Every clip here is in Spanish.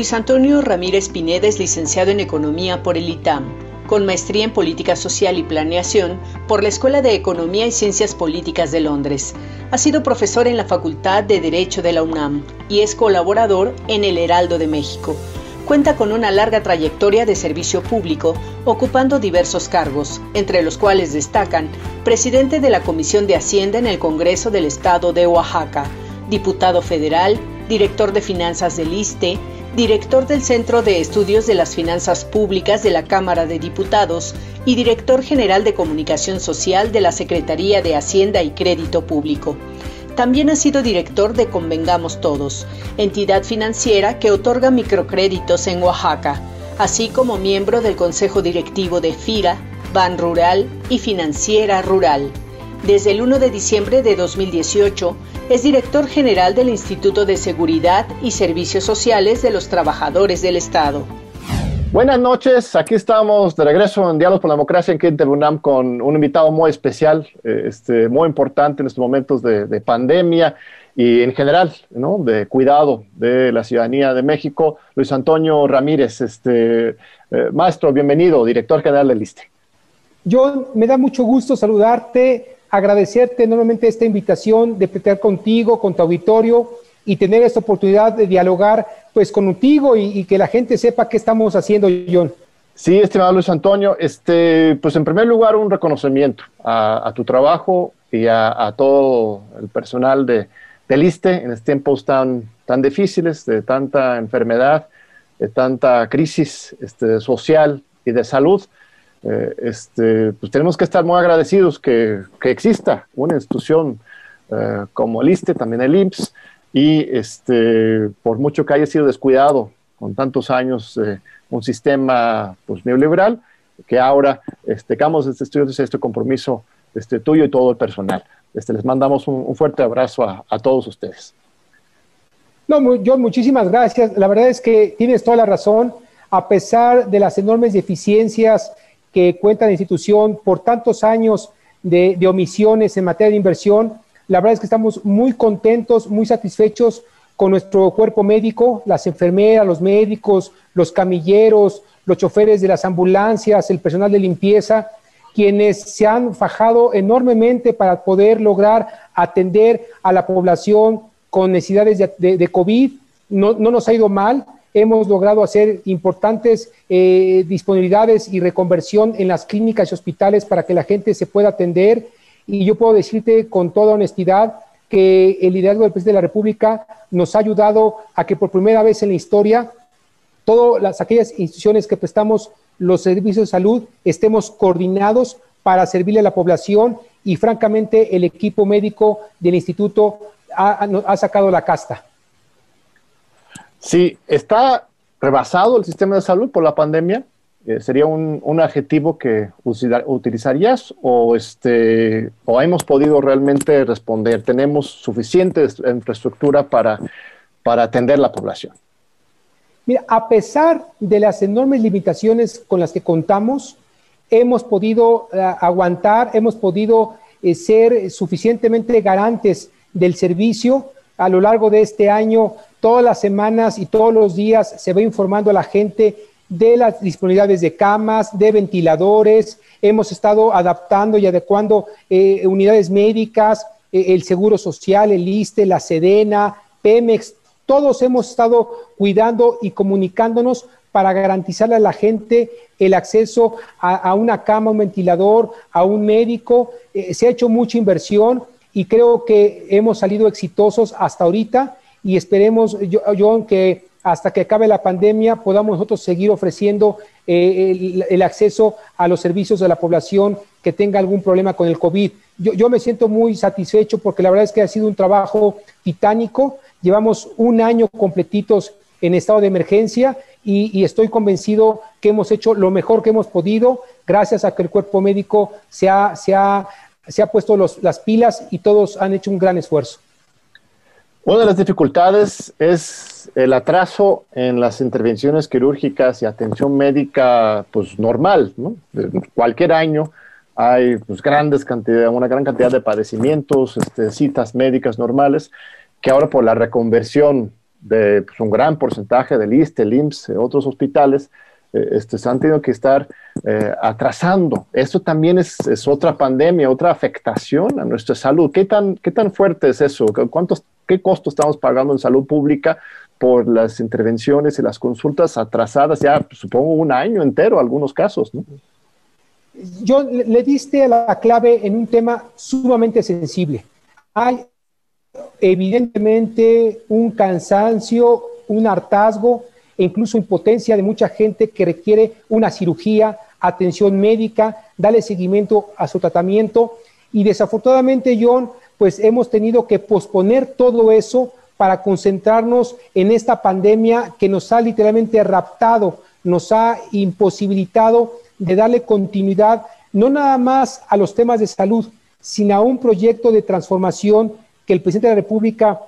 Luis Antonio Ramírez Pineda es licenciado en Economía por el ITAM, con maestría en Política Social y Planeación por la Escuela de Economía y Ciencias Políticas de Londres. Ha sido profesor en la Facultad de Derecho de la UNAM y es colaborador en El Heraldo de México. Cuenta con una larga trayectoria de servicio público, ocupando diversos cargos, entre los cuales destacan presidente de la Comisión de Hacienda en el Congreso del Estado de Oaxaca, diputado federal, director de finanzas del ISTE, director del Centro de Estudios de las Finanzas Públicas de la Cámara de Diputados y director general de Comunicación Social de la Secretaría de Hacienda y Crédito Público. También ha sido director de Convengamos Todos, entidad financiera que otorga microcréditos en Oaxaca, así como miembro del Consejo Directivo de FIRA, Ban Rural y Financiera Rural. Desde el 1 de diciembre de 2018 es director general del Instituto de Seguridad y Servicios Sociales de los Trabajadores del Estado. Buenas noches, aquí estamos de regreso en Diálogos por la Democracia en Quinta UNAM con un invitado muy especial, eh, este, muy importante en estos momentos de, pandemia y en general, ¿no? de cuidado de la ciudadanía de México, Luis Antonio Ramírez. Este, eh, maestro, bienvenido, director general del ISTE. John, me da mucho gusto saludarte agradecerte enormemente esta invitación de platicar contigo, con tu auditorio y tener esta oportunidad de dialogar pues contigo y, que la gente sepa qué estamos haciendo, John. Sí, estimado Luis Antonio, este, pues en primer lugar un reconocimiento a, tu trabajo y a, todo el personal de, del en estos tiempos tan, tan difíciles, de tanta enfermedad, de tanta crisis este, social y de salud. Eh, este, pues tenemos que estar muy agradecidos que, que exista una institución eh, como el ISTE, también el IMSS, y este, por mucho que haya sido descuidado con tantos años eh, un sistema pues, neoliberal, que ahora este, tengamos este estudio, este compromiso este, tuyo y todo el personal. Este, les mandamos un, fuerte abrazo a, a, todos ustedes. No, John, muchísimas gracias. La verdad es que tienes toda la razón. A pesar de las enormes deficiencias que cuenta la institución por tantos años de, omisiones en materia de inversión. La verdad es que estamos muy contentos, muy satisfechos con nuestro cuerpo médico, las enfermeras, los médicos, los camilleros, los choferes de las ambulancias, el personal de limpieza, quienes se han fajado enormemente para poder lograr atender a la población con necesidades de, COVID. No, no nos ha ido mal, hemos logrado hacer importantes eh, disponibilidades y reconversión en las clínicas y hospitales para que la gente se pueda atender. Y yo puedo decirte con toda honestidad que el liderazgo del presidente de la República nos ha ayudado a que por primera vez en la historia todas las, aquellas instituciones que prestamos los servicios de salud estemos coordinados para servirle a la población y francamente el equipo médico del instituto ha sacado la casta. Sí, está rebasado el sistema de salud por la pandemia. Eh, ¿Sería un, adjetivo que utilizarías o, este, o hemos podido realmente responder? ¿Tenemos suficiente infraestructura para, para atender la población? Mira, a pesar de las enormes limitaciones con las que contamos, hemos podido eh, aguantar, hemos podido eh, ser suficientemente garantes del servicio. A lo largo de este año Todas las semanas y todos los días se va informando a la gente de las disponibilidades de camas, de ventiladores. Hemos estado adaptando y adecuando eh, unidades médicas, eh, el Seguro Social, el ISTE, la Sedena, Pemex. Todos hemos estado cuidando y comunicándonos para garantizarle a la gente el acceso a, una cama, un ventilador, a un médico. Eh, se ha hecho mucha inversión y creo que hemos salido exitosos hasta ahorita y esperemos, John, que hasta que acabe la pandemia podamos nosotros seguir ofreciendo eh, el, acceso a los servicios de la población que tenga algún problema con el COVID. Yo, yo, me siento muy satisfecho porque la verdad es que ha sido un trabajo titánico. Llevamos un año completitos en estado de emergencia y, estoy convencido que hemos hecho lo mejor que hemos podido gracias a que el cuerpo médico se ha, se ha, se ha puesto los, las pilas y todos han hecho un gran esfuerzo. Una de las dificultades es el atraso en las intervenciones quirúrgicas y atención médica pues normal, ¿no? Cualquier año hay pues grandes cantidad, una gran cantidad de padecimientos, este, citas médicas normales, que ahora por la reconversión de pues, un gran porcentaje del ISTE, el IMSS, otros hospitales, este, se han tenido que estar eh, atrasando. Esto también es, otra pandemia, otra afectación a nuestra salud. ¿Qué tan, qué tan fuerte es eso? ¿Cuántos, ¿Qué costo estamos pagando en salud pública por las intervenciones y las consultas atrasadas ya, pues, supongo, un año entero, algunos casos? Yo le diste la clave en un tema sumamente sensible. Hay evidentemente un cansancio, un hartazgo e incluso impotencia de mucha gente que requiere una cirugía, atención médica, darle seguimiento a su tratamiento. Y desafortunadamente, John, pues hemos tenido que posponer todo eso para concentrarnos en esta pandemia que nos ha literalmente raptado, nos ha imposibilitado de darle continuidad no nada más a los temas de salud, sino a un proyecto de transformación que el presidente de la República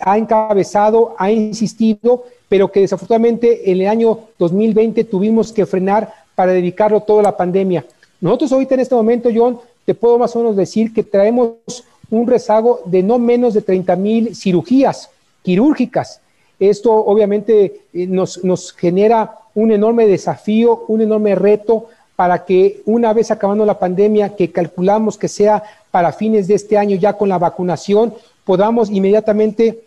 ha encabezado, ha insistido pero que desafortunadamente en el año 2020 tuvimos que frenar para dedicarlo toda la pandemia. Nosotros ahorita en este momento, John, te puedo más o menos decir que traemos un rezago de no menos de 30 mil cirugías quirúrgicas. Esto obviamente eh, nos, nos genera un enorme desafío, un enorme reto para que una vez acabando la pandemia, que calculamos que sea para fines de este año ya con la vacunación, podamos inmediatamente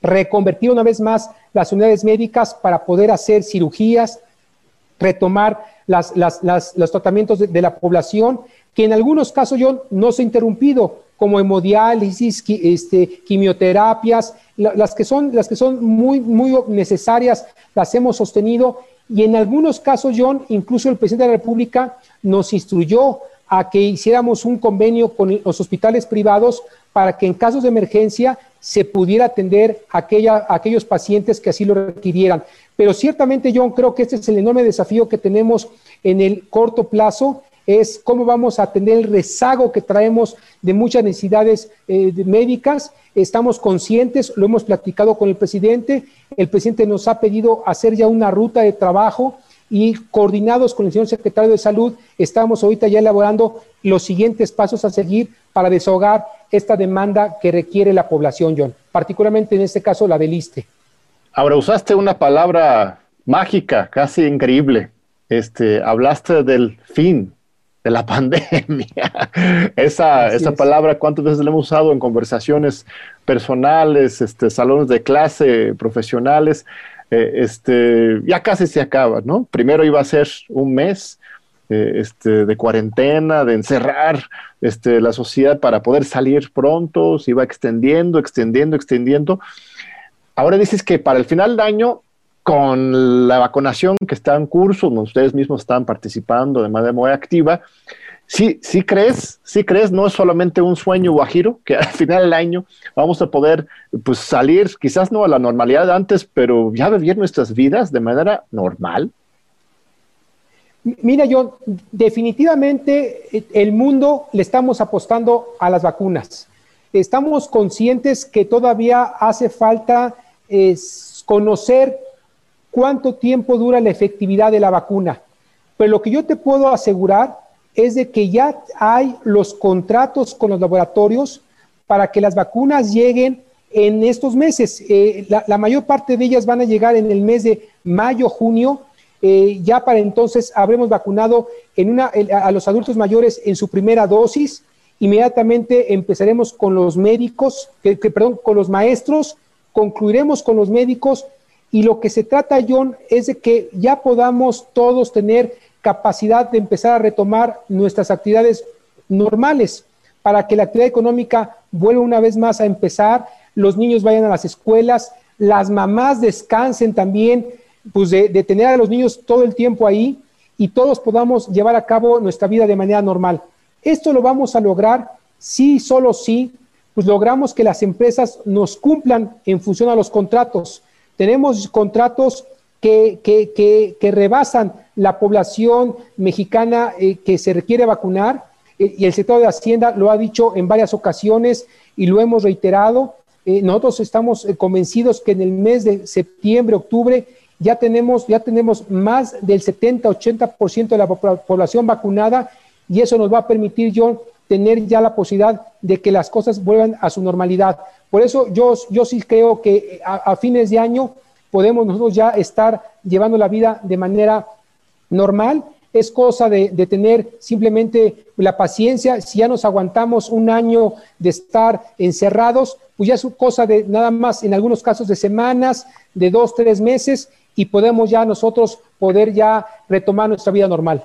reconvertir una vez más las unidades médicas para poder hacer cirugías, retomar los tratamientos de, la población, que en algunos casos yo no se ha interrumpido, como hemodiálisis, este, quimioterapias, las, que son, las que son muy, muy necesarias, las hemos sostenido y en algunos casos, John, incluso el presidente de la República nos instruyó a que hiciéramos un convenio con los hospitales privados para que en casos de emergencia se pudiera atender a, aquella, aquellos pacientes que así lo requirieran. Pero ciertamente, John, creo que este es el enorme desafío que tenemos en el corto plazo, es cómo vamos a atender el rezago que traemos de muchas necesidades eh, médicas. Estamos conscientes, lo hemos platicado con el presidente, el presidente nos ha pedido hacer ya una ruta de trabajo y coordinados con el señor secretario de Salud, estamos ahorita ya elaborando los siguientes pasos a seguir para desahogar esta demanda que requiere la población, John, particularmente en este caso la del ISTE. Ahora, usaste una palabra mágica, casi increíble. Este, hablaste del fin de la pandemia. esa, esa palabra, ¿cuántas veces la hemos usado en conversaciones personales, este, salones de clase, profesionales? Eh, este, ya casi se acaba, ¿no? Primero iba a ser un mes eh, este, de cuarentena, de encerrar este, la sociedad para poder salir pronto, se iba extendiendo, extendiendo, extendiendo. Ahora dices que para el final del año, con la vacunación que está en curso, ustedes mismos están participando de manera muy activa, Sí, sí crees, sí crees, no es solamente un sueño guajiro, que al final del año vamos a poder pues, salir, quizás no a la normalidad de antes, pero ya vivir nuestras vidas de manera normal. Mira, yo definitivamente eh, el mundo le estamos apostando a las vacunas. Estamos conscientes que todavía hace falta conocer cuánto tiempo dura la efectividad de la vacuna. Pero lo que yo te puedo asegurar es de que ya hay los contratos con los laboratorios para que las vacunas lleguen en estos meses. Eh, la, mayor parte de ellas van a llegar en el mes de mayo, junio. Eh, ya para entonces habremos vacunado en una, a los adultos mayores en su primera dosis. Inmediatamente empezaremos con los médicos, que, perdón, con los maestros, concluiremos con los médicos y lo que se trata, John, es de que ya podamos todos tener capacidad de empezar a retomar nuestras actividades normales para que la actividad económica vuelva una vez más a empezar, los niños vayan a las escuelas, las mamás descansen también, pues de, tener a los niños todo el tiempo ahí y todos podamos llevar a cabo nuestra vida de manera normal. Esto lo vamos a lograr si, solo si, pues logramos que las empresas nos cumplan en función a los contratos. Tenemos contratos que, que, que, rebasan la población mexicana eh, que se requiere vacunar eh, y el sector de Hacienda lo ha dicho en varias ocasiones y lo hemos reiterado. Eh, nosotros estamos convencidos que en el mes de septiembre, octubre, ya tenemos, ya tenemos más del 70-80% de la población vacunada y eso nos va a permitir, John, tener ya la posibilidad de que las cosas vuelvan a su normalidad. Por eso yo, yo sí creo que a, fines de año podemos nosotros ya estar llevando la vida de manera normal. Es cosa de, de, tener simplemente la paciencia. Si ya nos aguantamos un año de estar encerrados, pues ya es cosa de nada más, en algunos casos de semanas, de dos, tres meses, y podemos ya nosotros poder ya retomar nuestra vida normal.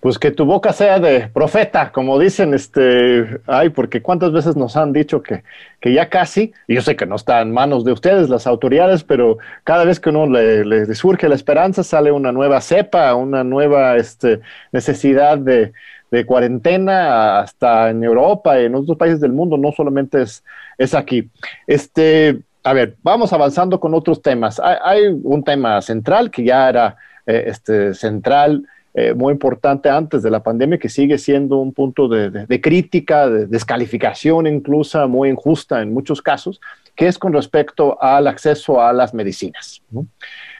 Pues que tu boca sea de profeta, como dicen, este, ay, porque cuántas veces nos han dicho que, que ya casi, y yo sé que no está en manos de ustedes, las autoridades, pero cada vez que uno le, surge la esperanza, sale una nueva cepa, una nueva este, necesidad de, de cuarentena, hasta en Europa en otros países del mundo, no solamente es, es aquí. Este, a ver, vamos avanzando con otros temas. Hay, un tema central que ya era eh, este, central eh, muy importante antes de la pandemia, que sigue siendo un punto de, crítica, de descalificación incluso muy injusta en muchos casos, que es con respecto al acceso a las medicinas.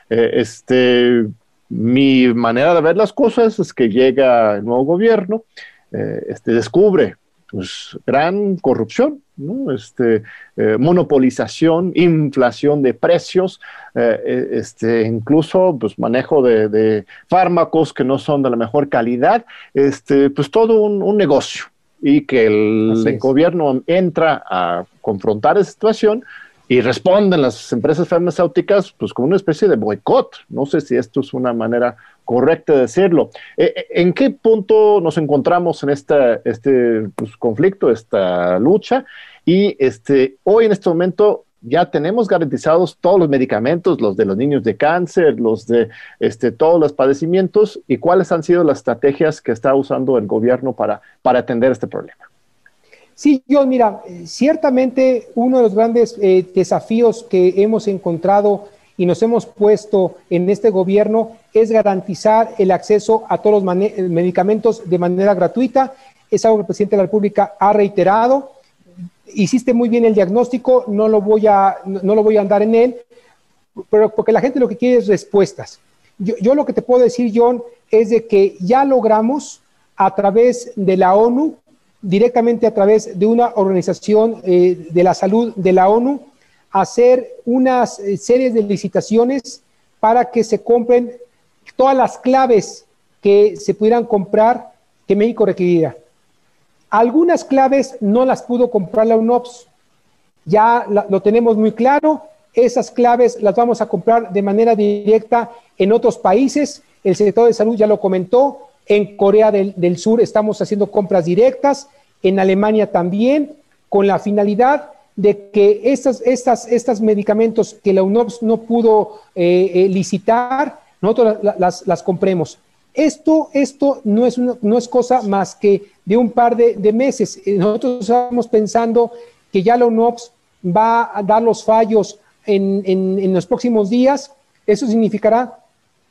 Eh, este, mi manera de ver las cosas es que llega el nuevo gobierno, eh, este, descubre pues, gran corrupción, este, eh, monopolización, inflación de precios, eh, eh, este, incluso pues, manejo de, fármacos que no son de la mejor calidad, este, pues todo un, negocio. Y que el, gobierno entra a confrontar esa situación y responden las empresas farmacéuticas pues con una especie de boicot. No sé si esto es una manera correcta de decirlo. Eh, eh, ¿En qué punto nos encontramos en esta, este pues, conflicto, esta lucha? Y este, hoy en este momento ya tenemos garantizados todos los medicamentos, los de los niños de cáncer, los de este, todos los padecimientos, y cuáles han sido las estrategias que está usando el gobierno para, para atender este problema. Sí, yo, mira, ciertamente uno de los grandes eh, desafíos que hemos encontrado y nos hemos puesto en este gobierno es garantizar el acceso a todos los medicamentos de manera gratuita. Es algo que el presidente de la República ha reiterado. Hiciste muy bien el diagnóstico, no lo voy a, no lo voy a andar en él, pero porque la gente lo que quiere es respuestas. Yo, yo lo que te puedo decir, John, es de que ya logramos a través de la ONU directamente a través de una organización eh, de la salud de la ONU, hacer unas eh, series de licitaciones para que se compren todas las claves que se pudieran comprar que México requeriría. Algunas claves no las pudo comprar la UNOPS. Ya lo tenemos muy claro. Esas claves las vamos a comprar de manera directa en otros países. El secretario de Salud ya lo comentó. En Corea del, Sur estamos haciendo compras directas, en Alemania también, con la finalidad de que estos estas, medicamentos que la UNOPS no pudo eh, eh, licitar, nosotros las, compremos. Esto, esto no, es no es cosa más que de un par de, meses. Eh, nosotros estamos pensando que ya la UNOPS va a dar los fallos en, en los próximos días. Eso significará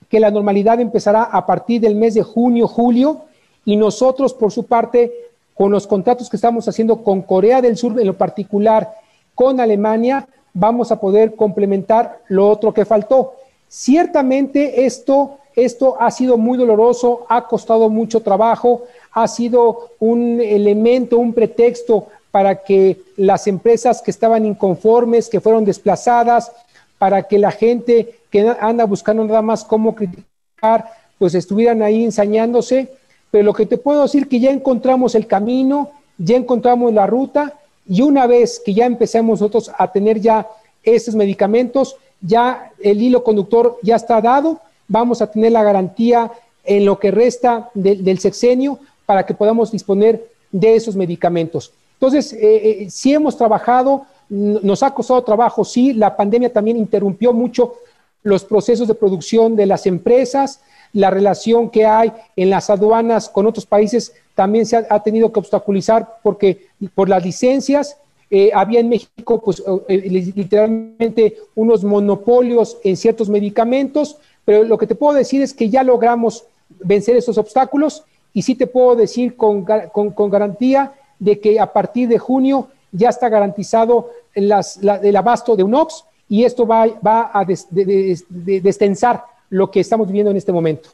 que la normalidad empezará a partir del mes de junio, julio, y nosotros, por su parte, con los contratos que estamos haciendo con Corea del Sur en lo particular, con Alemania, vamos a poder complementar lo otro que faltó. Ciertamente esto, esto ha sido muy doloroso, ha costado mucho trabajo, ha sido un elemento, un pretexto para que las empresas que estaban inconformes, que fueron desplazadas, para que la gente que anda buscando nada más cómo criticar, pues estuvieran ahí ensañándose. Pero lo que te puedo decir que ya encontramos el camino, ya encontramos la ruta y una vez que ya empecemos nosotros a tener ya esos medicamentos, ya el hilo conductor ya está dado, vamos a tener la garantía en lo que resta del sexenio para que podamos disponer de esos medicamentos. Entonces, eh, eh, si hemos trabajado, nos ha costado trabajo, sí, la pandemia también interrumpió mucho los procesos de producción de las empresas, la relación que hay en las aduanas con otros países también se ha, tenido que obstaculizar porque por las licencias eh, había en México pues eh, literalmente unos monopolios en ciertos medicamentos, pero lo que te puedo decir es que ya logramos vencer esos obstáculos y sí te puedo decir con, con garantía de que a partir de junio ya está garantizado el abasto de UNOPS y esto va, va a destensar lo que estamos viviendo en este momento.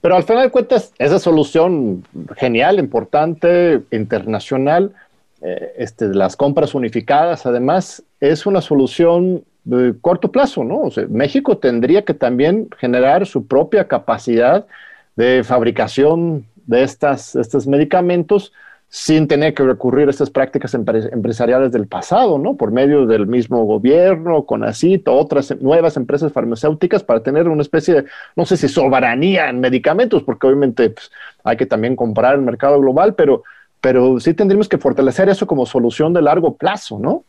Pero al final de cuentas, esa solución genial, importante, internacional, eh, este, las compras unificadas, además, es una solución de corto plazo, ¿no? O sea, México tendría que también generar su propia capacidad de fabricación de estas, estos medicamentos sin tener que recurrir a estas prácticas empresariales del pasado, ¿no? Por medio del mismo gobierno, con CONACIT, otras nuevas empresas farmacéuticas para tener una especie de, no sé si soberanía en medicamentos, porque obviamente pues, hay que también comprar el mercado global, pero, pero sí tendríamos que fortalecer eso como solución de largo plazo, ¿no?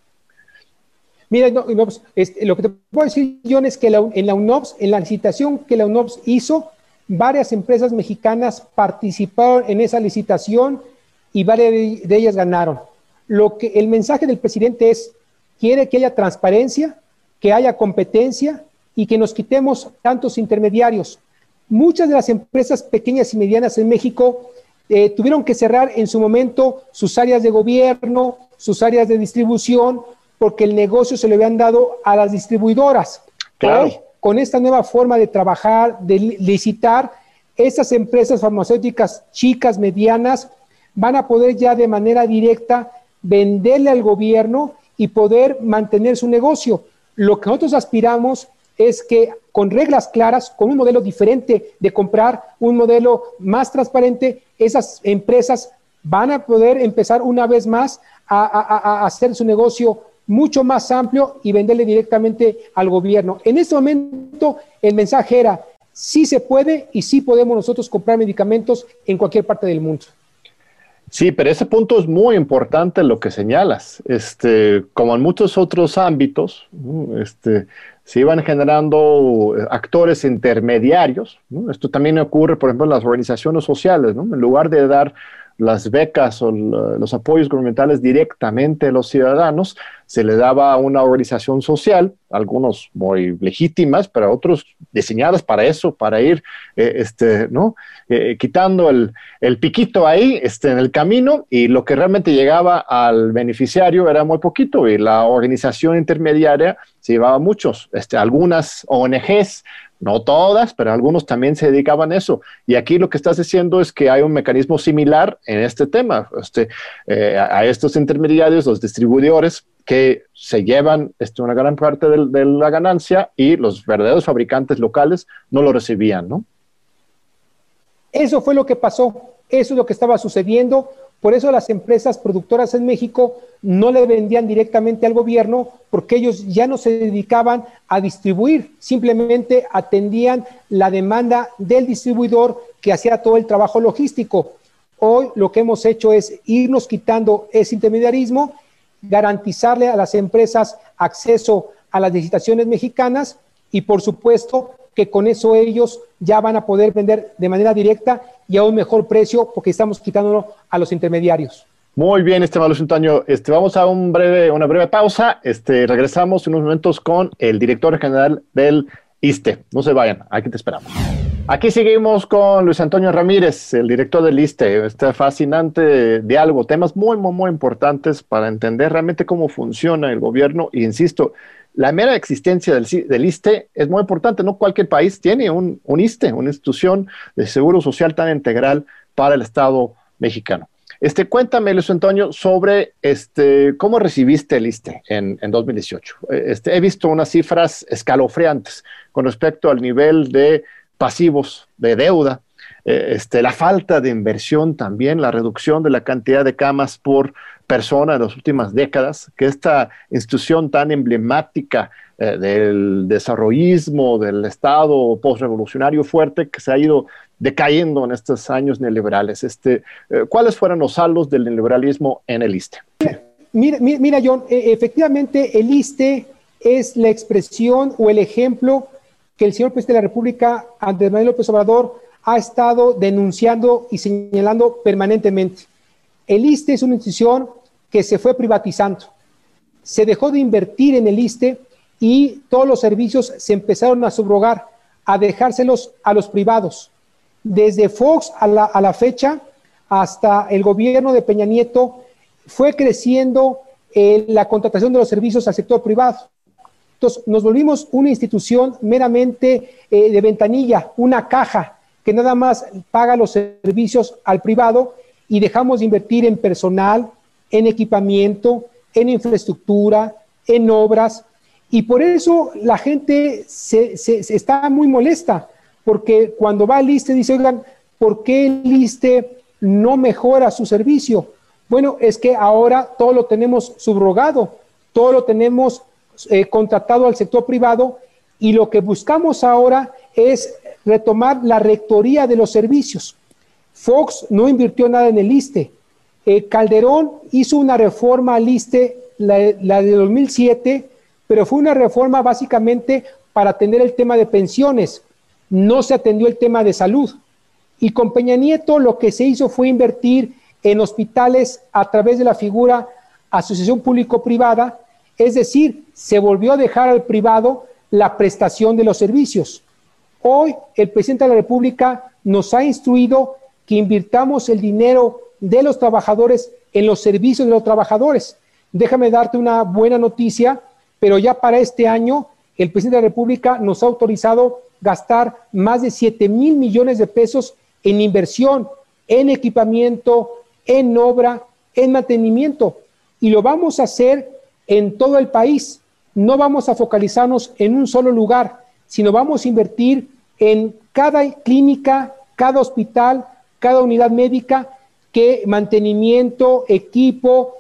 Mira, pues, este, lo que te puedo decir, John, es que en la UNOPS, en la licitación que la UNOPS hizo, varias empresas mexicanas participaron en esa licitación y varias de ellas ganaron. Lo que el mensaje del presidente es, quiere que haya transparencia, que haya competencia y que nos quitemos tantos intermediarios. Muchas de las empresas pequeñas y medianas en México eh, tuvieron que cerrar en su momento sus áreas de gobierno, sus áreas de distribución, porque el negocio se le habían dado a las distribuidoras. Claro. con esta nueva forma de trabajar, de licitar, estas empresas farmacéuticas chicas, medianas, van a poder ya de manera directa venderle al gobierno y poder mantener su negocio. Lo que nosotros aspiramos es que con reglas claras, con un modelo diferente de comprar, un modelo más transparente, esas empresas van a poder empezar una vez más a, hacer su negocio mucho más amplio y venderle directamente al gobierno. En este momento el mensaje era, sí se puede y sí podemos nosotros comprar medicamentos en cualquier parte del mundo. Sí, pero ese punto es muy importante lo que señalas. Este, como en muchos otros ámbitos, este, se iban generando eh, actores intermediarios. Esto también ocurre, por ejemplo, en las organizaciones sociales. En lugar de dar las becas o los apoyos gubernamentales directamente a los ciudadanos, se le daba a una organización social, algunos muy legítimas, pero otros diseñadas para eso, para ir eh, este, ¿no? Eh, quitando el, el, piquito ahí este, en el camino y lo que realmente llegaba al beneficiario era muy poquito y la organización intermediaria se llevaba muchos. Este, algunas ONGs no todas, pero algunos también se dedicaban a eso. Y aquí lo que estás diciendo es que hay un mecanismo similar en este tema, este, eh, a estos intermediarios, los distribuidores, que se llevan este, una gran parte de, la ganancia y los verdaderos fabricantes locales no lo recibían, ¿no? Eso fue lo que pasó, eso es lo que estaba sucediendo. Por eso las empresas productoras en México no le vendían directamente al gobierno porque ellos ya no se dedicaban a distribuir, simplemente atendían la demanda del distribuidor que hacía todo el trabajo logístico. Hoy lo que hemos hecho es irnos quitando ese intermediarismo, garantizarle a las empresas acceso a las licitaciones mexicanas y por supuesto que con eso ellos ya van a poder vender de manera directa y a un mejor precio porque estamos quitándolo a los intermediarios. Muy bien, este Luis Antonio. Este, vamos a un breve, una breve pausa. Este, regresamos en unos momentos con el director general del ISTE. No se vayan, aquí te esperamos. Aquí seguimos con Luis Antonio Ramírez, el director del ISTE. Este fascinante diálogo, temas muy, muy, muy importantes para entender realmente cómo funciona el gobierno. Y insisto, la mera existencia del, ISTE es muy importante. No cualquier país tiene un, un ISTE, una institución de seguro social tan integral para el Estado mexicano. Este, cuéntame, Luis Antonio, sobre este, cómo recibiste el ISTE en, 2018. Eh, este, he visto unas cifras escalofriantes con respecto al nivel de pasivos de deuda, eh, este, la falta de inversión también, la reducción de la cantidad de camas por persona en las últimas décadas, que esta institución tan emblemática eh, del desarrollismo del Estado postrevolucionario fuerte que se ha ido decayendo en estos años neoliberales. Este, eh, ¿Cuáles fueron los saldos del neoliberalismo en el ISTE? Mira, mira, John, e, efectivamente el ISTE es la expresión o el ejemplo que el señor presidente de la República, Andrés Manuel López Obrador, ha estado denunciando y señalando permanentemente. El ISTE es una institución que se fue privatizando. Se dejó de invertir en el ISTE y todos los servicios se empezaron a subrogar, a dejárselos a los privados desde Fox a la, fecha hasta el gobierno de Peña Nieto, fue creciendo eh, la contratación de los servicios al sector privado. Entonces, nos volvimos una institución meramente eh, de ventanilla, una caja que nada más paga los servicios al privado y dejamos de invertir en personal, en equipamiento, en infraestructura, en obras. Y por eso la gente se, está muy molesta, porque cuando va al ISTE dice, oigan, ¿por qué el ISTE no mejora su servicio? Bueno, es que ahora todo lo tenemos subrogado, todo lo tenemos eh, contratado al sector privado y lo que buscamos ahora es retomar la rectoría de los servicios. Fox no invirtió nada en el ISTE. Eh, Calderón hizo una reforma al ISTE, la, la de 2007, pero fue una reforma básicamente para atender el tema de pensiones. No se atendió el tema de salud. Y con Peña Nieto lo que se hizo fue invertir en hospitales a través de la figura asociación público-privada, es decir, se volvió a dejar al privado la prestación de los servicios. Hoy el presidente de la República nos ha instruido que invirtamos el dinero de los trabajadores en los servicios de los trabajadores. Déjame darte una buena noticia, pero ya para este año el presidente de la República nos ha autorizado gastar más de 7 mil millones de pesos en inversión, en equipamiento, en obra, en mantenimiento. Y lo vamos a hacer en todo el país. No vamos a focalizarnos en un solo lugar, sino vamos a invertir en cada clínica, cada hospital, cada unidad médica, que mantenimiento, equipo,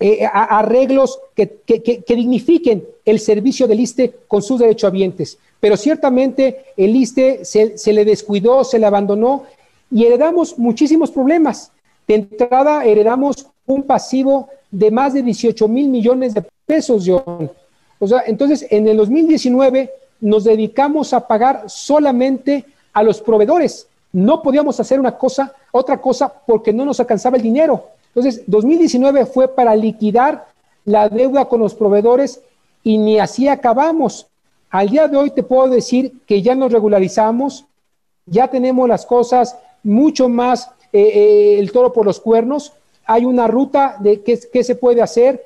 eh, arreglos que, dignifiquen el servicio del ISTE con sus derechohabientes. Pero ciertamente el ISTE se, se le descuidó, se le abandonó y heredamos muchísimos problemas. De entrada, heredamos un pasivo de más de 18 mil millones de pesos, John. O sea, entonces, en el 2019 nos dedicamos a pagar solamente a los proveedores. No podíamos hacer una cosa, otra cosa, porque no nos alcanzaba el dinero. Entonces, 2019 fue para liquidar la deuda con los proveedores y ni así acabamos. Al día de hoy te puedo decir que ya nos regularizamos, ya tenemos las cosas mucho más eh, eh, el toro por los cuernos. Hay una ruta de qué, qué se puede hacer.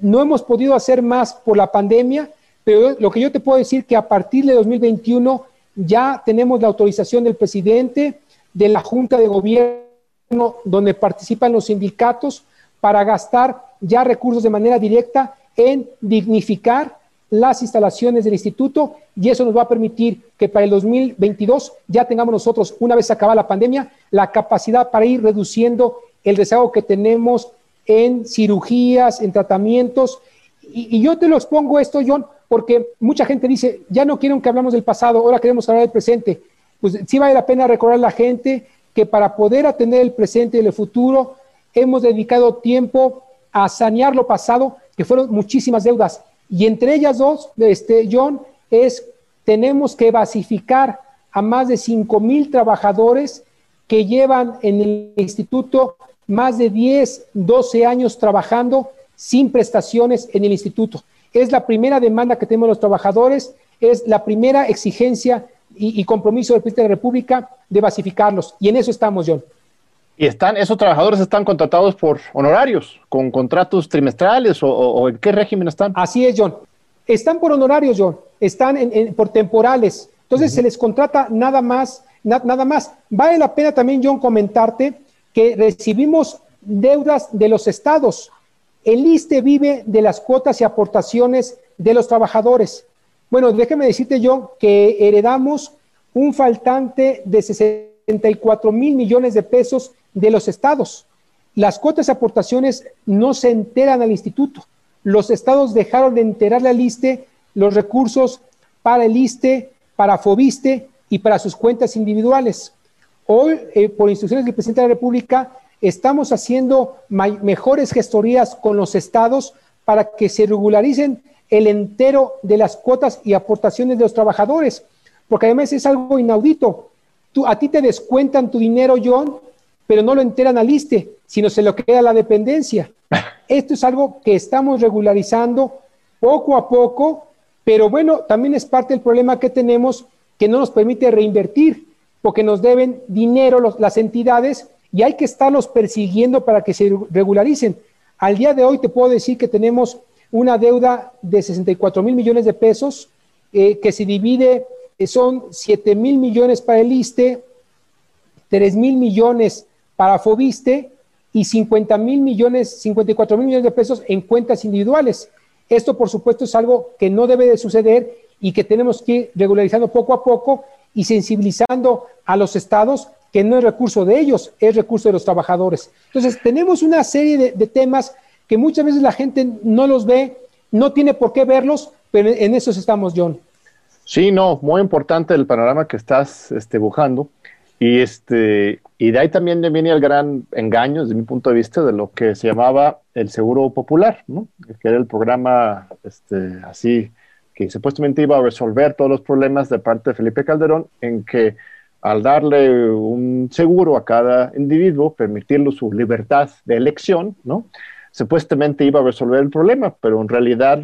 No hemos podido hacer más por la pandemia, pero lo que yo te puedo decir que a partir de 2021 ya tenemos la autorización del presidente, de la Junta de Gobierno, donde participan los sindicatos, para gastar ya recursos de manera directa en dignificar las instalaciones del instituto y eso nos va a permitir que para el 2022 ya tengamos nosotros, una vez acabada la pandemia, la capacidad para ir reduciendo el rezago que tenemos en cirugías, en tratamientos. Y, y yo te lo expongo esto, John, porque mucha gente dice, ya no quieren que hablamos del pasado, ahora queremos hablar del presente. Pues sí vale la pena recordar a la gente que para poder atender el presente y el futuro, hemos dedicado tiempo a sanear lo pasado, que fueron muchísimas deudas. Y entre ellas dos, este, John, es tenemos que basificar a más de 5 mil trabajadores que llevan en el instituto más de 10, 12 años trabajando sin prestaciones en el instituto. Es la primera demanda que tenemos los trabajadores, es la primera exigencia y, compromiso del presidente de la República de basificarlos. Y en eso estamos, John. ¿Y están, esos trabajadores están contratados por honorarios, con contratos trimestrales o, en qué régimen están? Así es, John. Están por honorarios, John. Están por temporales. Entonces se les contrata nada más, nada más. Vale la pena también, John, comentarte que recibimos deudas de los estados. El ISTE vive de las cuotas y aportaciones de los trabajadores. Bueno, déjeme decirte yo que heredamos un faltante de 64 mil millones de pesos de los estados. Las cuotas y aportaciones no se enteran al instituto. Los estados dejaron de enterarle al ISTE los recursos para el ISTE, para FOBISTE y para sus cuentas individuales. Hoy, eh, por instrucciones del presidente de la República, estamos haciendo mejores gestorías con los estados para que se regularicen el entero de las cuotas y aportaciones de los trabajadores, porque además es algo inaudito. Tú, a ti te descuentan tu dinero, John, pero no lo enteran al ISTE, sino se lo queda la dependencia. Esto es algo que estamos regularizando poco a poco, pero bueno, también es parte del problema que tenemos que no nos permite reinvertir, porque nos deben dinero las entidades y hay que estarlos persiguiendo para que se regularicen. Al día de hoy te puedo decir que tenemos una deuda de 64 mil millones de pesos, eh, que se divide, eh, son 7 mil millones para el ISTE, 3 mil millones para Fobiste y 50 mil millones, 54 mil millones de pesos en cuentas individuales. Esto, por supuesto, es algo que no debe de suceder y que tenemos que ir regularizando poco a poco y sensibilizando a los estados que no es recurso de ellos, es recurso de los trabajadores. Entonces, tenemos una serie de, temas que muchas veces la gente no los ve, no tiene por qué verlos, pero en eso estamos, John. Sí, no, muy importante el panorama que estás este, dibujando. Y, este, y de ahí también viene el gran engaño, desde mi punto de vista, de lo que se llamaba el seguro popular, ¿no? que era el programa este, así que supuestamente iba a resolver todos los problemas de parte de Felipe Calderón, en que al darle un seguro a cada individuo, permitirle su libertad de elección, ¿no? supuestamente iba a resolver el problema, pero en realidad,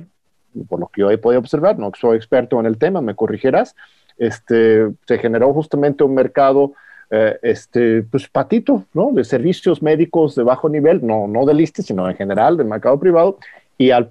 por lo que yo he podido observar, no soy experto en el tema, me corrigirás, este, se generó justamente un mercado eh, este, pues patito, ¿no? De servicios médicos de bajo nivel, no, no del ISTE, sino en general del mercado privado, y, al,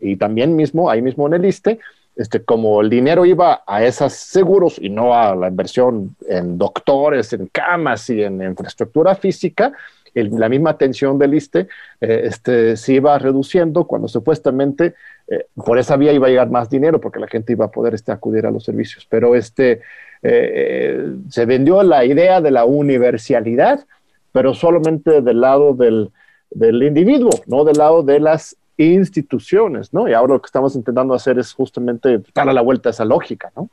y también mismo, ahí mismo en el ISTE, este, como el dinero iba a esos seguros y no a la inversión en doctores, en camas y en infraestructura física, la misma atención del ISTE eh, este, se iba reduciendo cuando supuestamente eh, por esa vía iba a llegar más dinero porque la gente iba a poder este, acudir a los servicios. Pero este, eh, se vendió la idea de la universalidad, pero solamente del lado del, del individuo, no del lado de las instituciones, ¿no? Y ahora lo que estamos intentando hacer es justamente darle la vuelta a esa lógica, ¿no?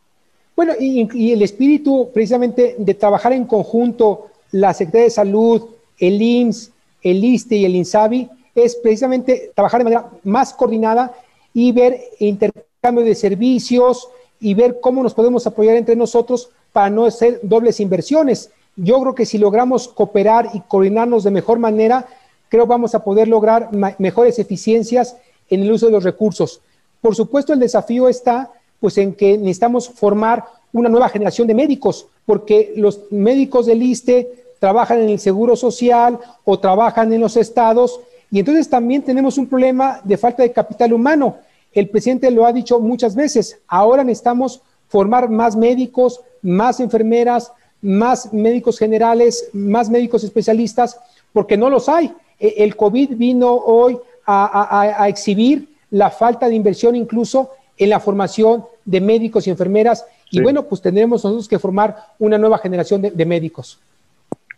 Bueno, y, y, el espíritu precisamente de trabajar en conjunto la Secretaría de Salud, el IMSS, el ISTE y el INSABI es precisamente trabajar de manera más coordinada y ver intercambio de servicios y ver cómo nos podemos apoyar entre nosotros para no hacer dobles inversiones. Yo creo que si logramos cooperar y coordinarnos de mejor manera, creo vamos a poder lograr mejores eficiencias en el uso de los recursos. Por supuesto, el desafío está pues en que necesitamos formar una nueva generación de médicos, porque los médicos del ISTE trabajan en el Seguro Social o trabajan en los estados, y entonces también tenemos un problema de falta de capital humano. El presidente lo ha dicho muchas veces, ahora necesitamos formar más médicos, más enfermeras, más médicos generales, más médicos especialistas, porque no los hay. E, el COVID vino hoy a, exhibir la falta de inversión incluso en la formación de médicos y enfermeras. Y bueno, pues tendremos nosotros que formar una nueva generación de, médicos.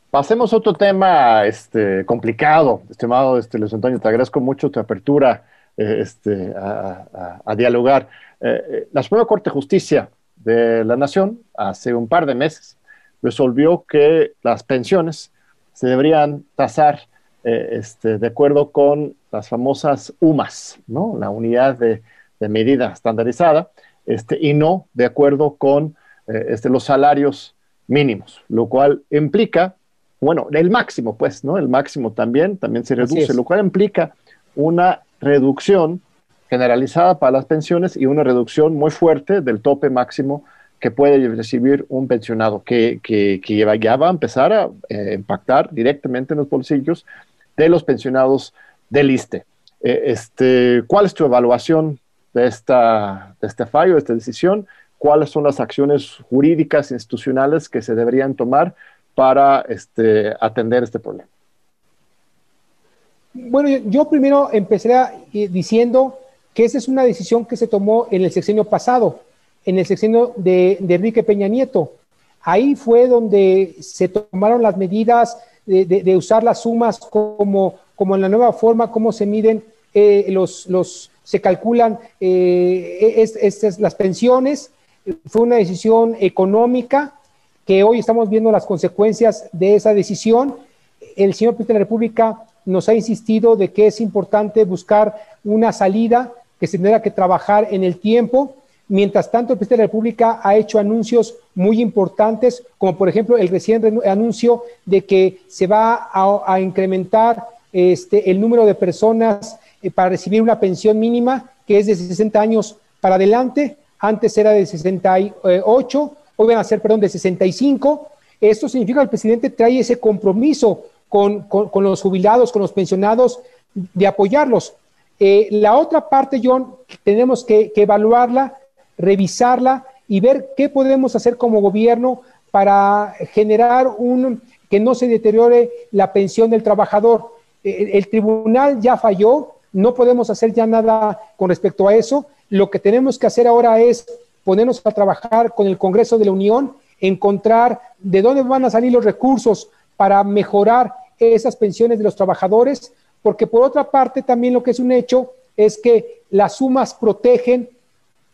Pasemos a otro tema este, complicado, estimado este, Luis Antonio. Te agradezco mucho tu apertura eh, este, a, dialogar. Eh, eh, la Suprema Corte de Justicia de la Nación, hace un par de meses, resolvió que las pensiones se deberían tasar este, de acuerdo con las famosas UMAS, ¿no? la unidad de, medida estandarizada, este, y no de acuerdo con este, los salarios mínimos, lo cual implica, bueno, el máximo, pues, ¿no? El máximo también, también se reduce, lo cual implica una reducción generalizada para las pensiones y una reducción muy fuerte del tope máximo que puede recibir un pensionado, que, que, ya va a empezar a eh, impactar directamente en los bolsillos de los pensionados del ISTE. Eh, este, ¿Cuál es tu evaluación de, esta, de este fallo, de esta decisión? ¿Cuáles son las acciones jurídicas institucionales que se deberían tomar para este, atender este problema? Bueno, yo primero eh, diciendo que esa es una decisión que se tomó en el sexenio pasado, en el sexenio de, Enrique Peña Nieto. Ahí fue donde se tomaron las medidas de, usar las sumas como, como en la nueva forma, cómo se miden eh, los, los, se calculan eh, las pensiones. Fue una decisión económica que hoy estamos viendo las consecuencias de esa decisión. El señor presidente de la República nos ha insistido de que es importante buscar una salida que se tendrá que trabajar en el tiempo. Mientras tanto, el presidente de la República ha hecho anuncios muy importantes, como por ejemplo el reciente anuncio de que se va a, incrementar este, el número de personas eh, para recibir una pensión mínima, que es de 60 años para adelante. Antes era de 68, hoy van a ser, perdón, de 65. Esto significa que el presidente trae ese compromiso con, los jubilados, con los pensionados, de apoyarlos. Eh, la otra parte, John, tenemos que, evaluarla, revisarla y ver qué podemos hacer como gobierno para generar un que no se deteriore la pensión del trabajador. El, tribunal ya falló, no podemos hacer ya nada con respecto a eso. Lo que tenemos que hacer ahora es ponernos a trabajar con el Congreso de la Unión, encontrar de dónde van a salir los recursos para mejorar esas pensiones de los trabajadores, porque por otra parte también lo que es un hecho es que las sumas protegen,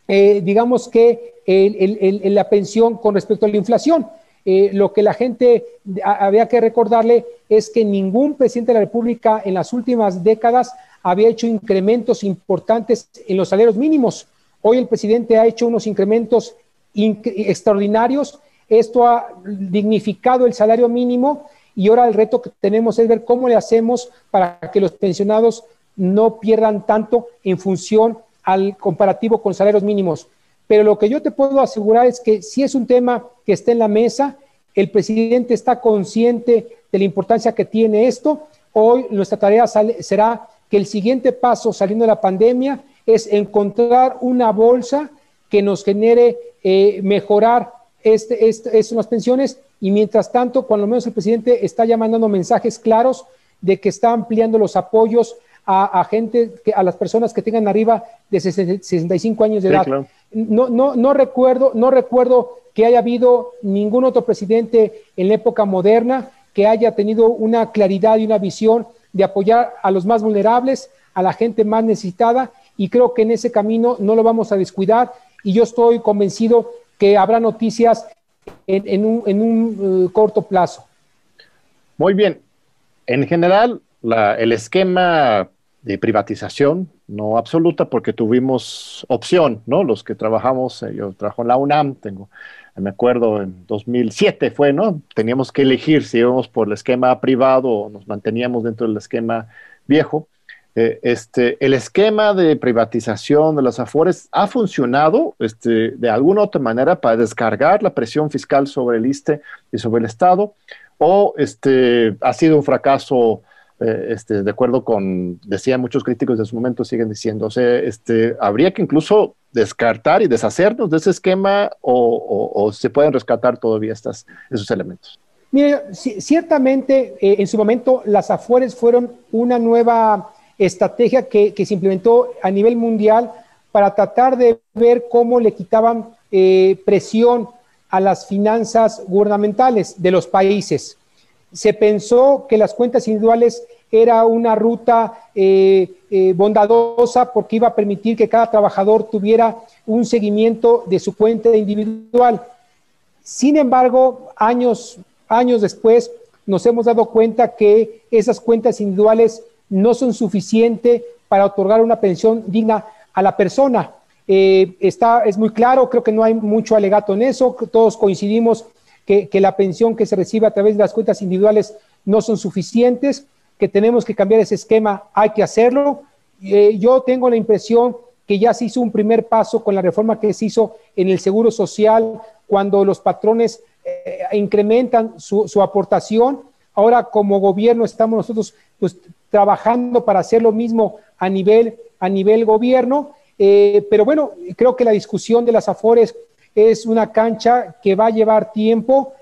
eh, digamos que la pensión con respecto a la inflación. Eh, lo que la gente había que recordarle es que ningún presidente de la República en las últimas décadas había hecho incrementos importantes en los salarios mínimos. Hoy el presidente ha hecho unos incrementos extraordinarios. Esto ha dignificado el salario mínimo y ahora el reto que tenemos es ver cómo le hacemos para que los pensionados no pierdan tanto en función al comparativo con salarios mínimos. Pero lo que yo te puedo asegurar es que si es un tema que está en la mesa, el presidente está consciente de la importancia que tiene esto. Hoy nuestra tarea será que el siguiente paso saliendo de la pandemia es encontrar una bolsa que nos genere eh, mejorar este, este, pensiones y mientras tanto, cuando menos el presidente está ya mandando mensajes claros de que está ampliando los apoyos a, gente, que, a las personas que tengan arriba de 65 años de edad. No, no, no, recuerdo, no recuerdo que haya habido ningún otro presidente en la época moderna que haya tenido una claridad y una visión de apoyar a los más vulnerables, a la gente más necesitada, y creo que en ese camino no lo vamos a descuidar, y yo estoy convencido que habrá noticias en, un, eh, corto plazo. Muy bien. En general, el esquema de privatización, no absoluta, porque tuvimos opción, ¿no? Los que trabajamos, eh, yo trabajo en la UNAM, tengo, me acuerdo, en 2007 fue, ¿no? Teníamos que elegir si íbamos por el esquema privado o nos manteníamos dentro del esquema viejo. Eh, este, el esquema de privatización de las Afores ha funcionado este, de alguna otra manera para descargar la presión fiscal sobre el ISTE y sobre el Estado, o este, ha sido un fracaso, eh, este, de acuerdo con, decían muchos críticos de su momento, siguen diciendo, o sea, este, habría que incluso descartar y deshacernos de ese esquema o, se pueden rescatar todavía estas, esos elementos. Mire, ciertamente eh, en su momento las Afores fueron una nueva estrategia que, se implementó a nivel mundial para tratar de ver cómo le quitaban eh, presión a las finanzas gubernamentales de los países. Se pensó que las cuentas individuales era una ruta eh, eh, bondadosa porque iba a permitir que cada trabajador tuviera un seguimiento de su cuenta individual. Sin embargo, años, años después nos hemos dado cuenta que esas cuentas individuales no son suficientes para otorgar una pensión digna a la persona. Eh, está, es muy claro, creo que no hay mucho alegato en eso, todos coincidimos que, la pensión que se recibe a través de las cuentas individuales no son suficientes, que tenemos que cambiar ese esquema, hay que hacerlo. Eh, yo tengo la impresión que ya se hizo un primer paso con la reforma que se hizo en el Seguro Social, cuando los patrones eh, incrementan su, su aportación. Ahora como gobierno estamos nosotros pues, trabajando para hacer lo mismo a nivel, a nivel gobierno. Eh, pero bueno, creo que la discusión de las AFORES es una cancha que va a llevar tiempo.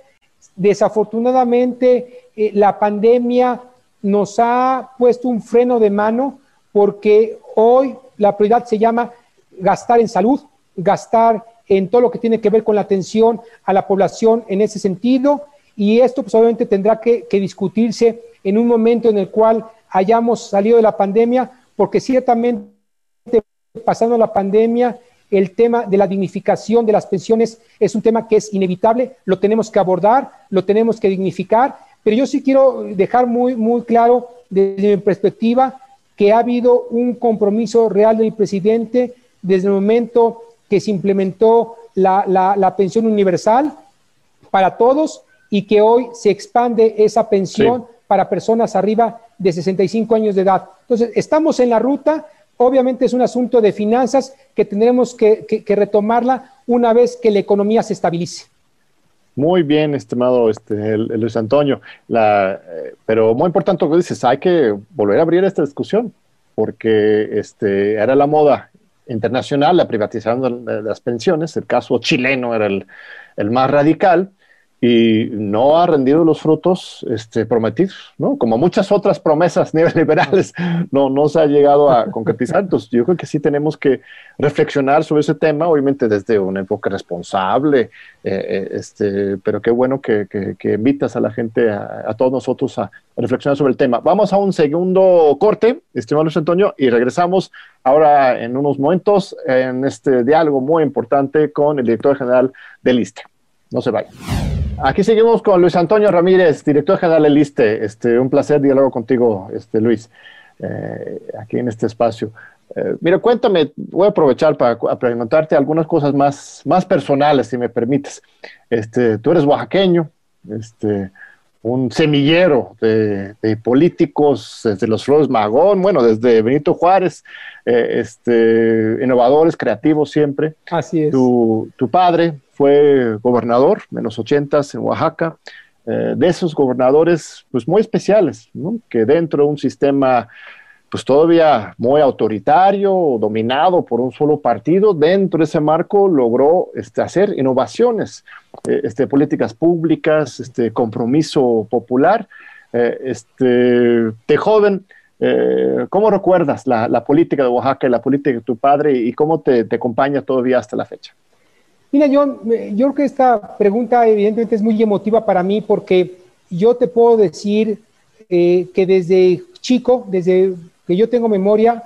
Desafortunadamente, eh, la pandemia nos ha puesto un freno de mano porque hoy la prioridad se llama gastar en salud, gastar en todo lo que tiene que ver con la atención a la población en ese sentido. Y esto pues obviamente tendrá que, que discutirse en un momento en el cual hayamos salido de la pandemia, porque ciertamente pasando la pandemia, el tema de la dignificación de las pensiones es un tema que es inevitable, lo tenemos que abordar, lo tenemos que dignificar, pero yo sí quiero dejar muy, muy claro desde mi perspectiva que ha habido un compromiso real del presidente desde el momento que se implementó la, la, pensión universal para todos y que hoy se expande esa pensión para personas arriba de 65 años de edad. Entonces, estamos en la ruta, obviamente es un asunto de finanzas que tendremos que, retomarla una vez que la economía se estabilice. Muy bien, estimado este, Luis Antonio. Eh, pero muy importante lo que dices, hay que volver a abrir esta discusión, porque este, era la moda internacional la privatización de las pensiones, el caso chileno era el más radical, y no ha rendido los frutos este, prometidos, ¿no? Como muchas otras promesas neoliberales, no, no se ha llegado a concretizar. Entonces, yo creo que sí tenemos que reflexionar sobre ese tema, obviamente desde un enfoque responsable, eh, eh, este, pero qué bueno que, invitas a la gente, a, todos nosotros, a, reflexionar sobre el tema. Vamos a un segundo corte, estimado Luis Antonio, y regresamos ahora en unos momentos en este diálogo muy importante con el director general del ISTE. No se vayan. Aquí seguimos con Luis Antonio Ramírez, director general del ISTE. Este, un placer dialogar contigo, este, Luis, eh, aquí en este espacio. Eh, mira, cuéntame, voy a aprovechar para, preguntarte algunas cosas más, más personales, si me permites. Este, tú eres oaxaqueño, este, un semillero de, políticos desde los Flores Magón, bueno, desde Benito Juárez, eh, este, innovadores, creativos siempre. Así es. Tu, tu padre fue gobernador en los ochentas en Oaxaca, eh, de esos gobernadores pues muy especiales, que dentro de un sistema pues todavía muy autoritario, dominado por un solo partido, dentro de ese marco logró este, hacer innovaciones, eh, este, políticas públicas, este, compromiso popular. Eh, este, de joven, ¿cómo recuerdas la, política de Oaxaca y la política de tu padre y cómo te acompaña todavía hasta la fecha? Mira, yo, yo creo que esta pregunta evidentemente es muy emotiva para mí porque yo te puedo decir eh, que desde chico, desde que yo tengo memoria,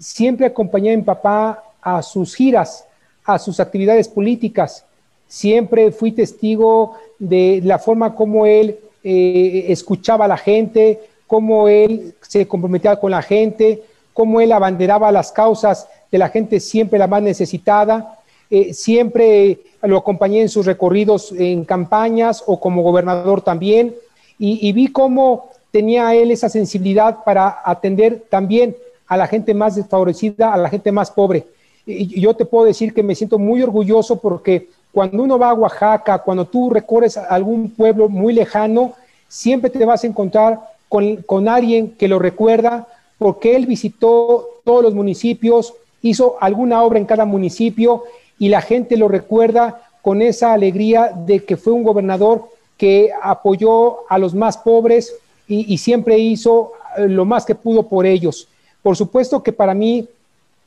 siempre acompañé a mi papá a sus giras, a sus actividades políticas. Siempre fui testigo de la forma como él eh, escuchaba a la gente, cómo él se comprometía con la gente, cómo él abanderaba las causas de la gente siempre la más necesitada. Eh, siempre lo acompañé en sus recorridos en campañas o como gobernador también, y, vi cómo tenía él esa sensibilidad para atender también a la gente más desfavorecida, a la gente más pobre. Y yo te puedo decir que me siento muy orgulloso porque cuando uno va a Oaxaca, cuando tú recorres algún pueblo muy lejano, siempre te vas a encontrar con, con alguien que lo recuerda porque él visitó todos los municipios, hizo alguna obra en cada municipio y la gente lo recuerda con esa alegría de que fue un gobernador que apoyó a los más pobres y, siempre hizo eh, lo más que pudo por ellos. Por supuesto que para mí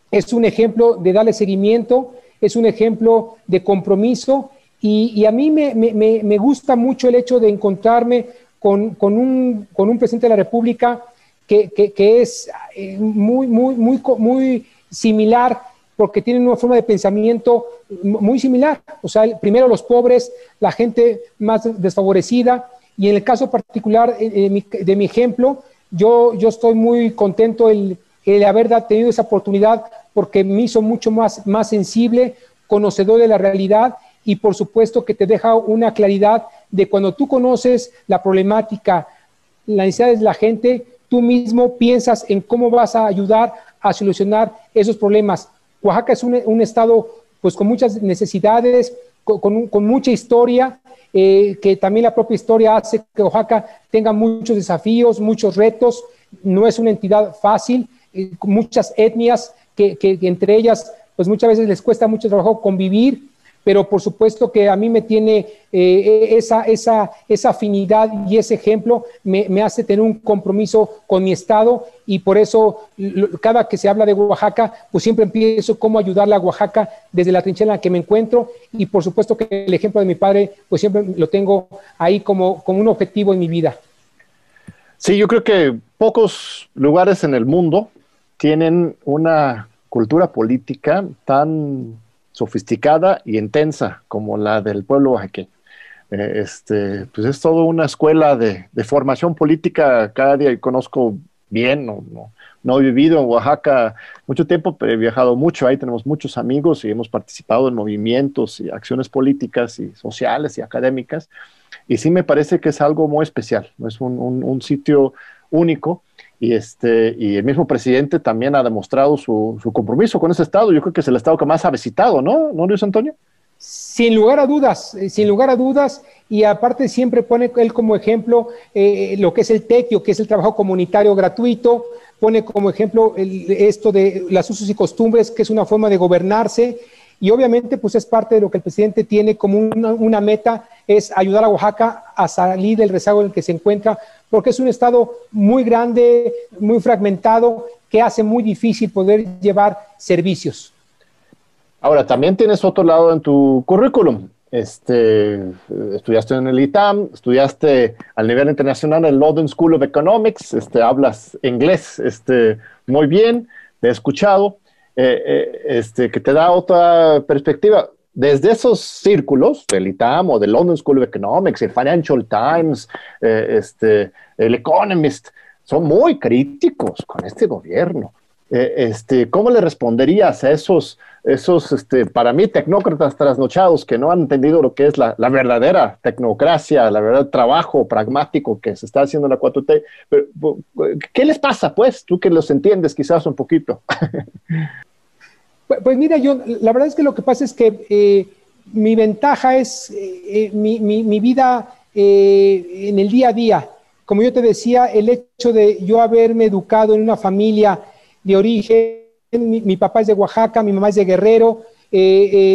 es un ejemplo de darle seguimiento, es un ejemplo de compromiso y, a mí me, gusta mucho el hecho de encontrarme con, un, presidente de la República que, es eh, muy, muy, muy, muy similar porque tienen una forma de pensamiento muy similar. O sea, primero los pobres, la gente más desfavorecida, y en el caso particular de mi ejemplo, yo, yo estoy muy contento el, el haber tenido esa oportunidad porque me hizo mucho más, más sensible, conocedor de la realidad y por supuesto que te deja una claridad de cuando tú conoces la problemática, la necesidad de la gente, tú mismo piensas en cómo vas a ayudar a solucionar esos problemas. Oaxaca es un, estado pues con muchas necesidades, con, mucha historia, eh, que también la propia historia hace que Oaxaca tenga muchos desafíos, muchos retos, no es una entidad fácil, eh, muchas etnias que, que, entre ellas pues muchas veces les cuesta mucho trabajo convivir, pero por supuesto que a mí me tiene eh, esa, esa, esa afinidad y ese ejemplo me, me, hace tener un compromiso con mi Estado y por eso cada que se habla de Oaxaca, pues siempre empiezo cómo ayudarle a Oaxaca desde la trinchera en la que me encuentro y por supuesto que el ejemplo de mi padre, pues siempre lo tengo ahí como, como un objetivo en mi vida. Sí, yo creo que pocos lugares en el mundo tienen una cultura política tan sofisticada y intensa como la del pueblo oaxaqueño. Eh, este, pues es toda una escuela de, formación política, cada día conozco bien, no, no, no, he vivido en Oaxaca mucho tiempo, pero he viajado mucho, ahí tenemos muchos amigos y hemos participado en movimientos y acciones políticas y sociales y académicas, y sí me parece que es algo muy especial, es un, un sitio único y, este, y el mismo presidente también ha demostrado su, compromiso con ese estado. Yo creo que es el estado que más ha visitado, ¿no, ¿No Luis Antonio? Sin lugar a dudas, eh, sin lugar a dudas, y aparte siempre pone él como ejemplo eh, lo que es el TECIO, que es el trabajo comunitario gratuito, pone como ejemplo esto de las usos y costumbres, que es una forma de gobernarse, y obviamente pues es parte de lo que el presidente tiene como una, meta, es ayudar a Oaxaca a salir del rezago en el que se encuentra, porque es un estado muy grande, muy fragmentado, que hace muy difícil poder llevar servicios. Ahora, también tienes otro lado en tu currículum. Este, estudiaste en el ITAM, estudiaste al nivel internacional en el London School of Economics, este, hablas inglés este, muy bien, te he escuchado. Eh, eh, este, que te da otra perspectiva. Desde esos círculos, del ITAM o del London School of Economics, el Financial Times, eh, este, el Economist, son muy críticos con este gobierno. este, ¿Cómo le responderías a esos, esos este, para mí, tecnócratas trasnochados que no han entendido lo que es la, la verdadera tecnocracia, la verdad trabajo pragmático que se está haciendo en la 4T? ¿Qué les pasa, pues, tú que los entiendes quizás un poquito? Pues, pues, mira, yo, la verdad es que lo que pasa es que eh, mi ventaja es eh, eh, mi, vida en el día a día. Como yo te decía, el hecho de yo haberme educado en una familia de origen, mi, papá es de Oaxaca, mi mamá es de Guerrero,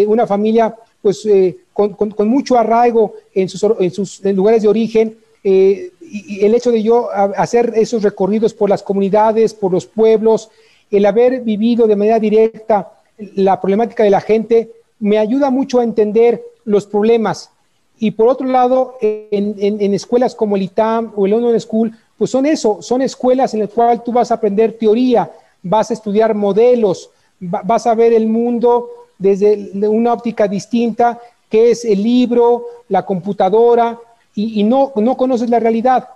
una familia pues con, mucho arraigo en sus, en sus lugares de origen, y el hecho de yo hacer esos recorridos por las comunidades, por los pueblos, el haber vivido de manera directa la problemática de la gente, me ayuda mucho a entender los problemas. Y por otro lado, en, escuelas como el ITAM o el London School, pues son eso, son escuelas en las cuales tú vas a aprender teoría, vas a estudiar modelos, vas a ver el mundo desde una óptica distinta, que es el libro, la computadora, y, no, no conoces la realidad.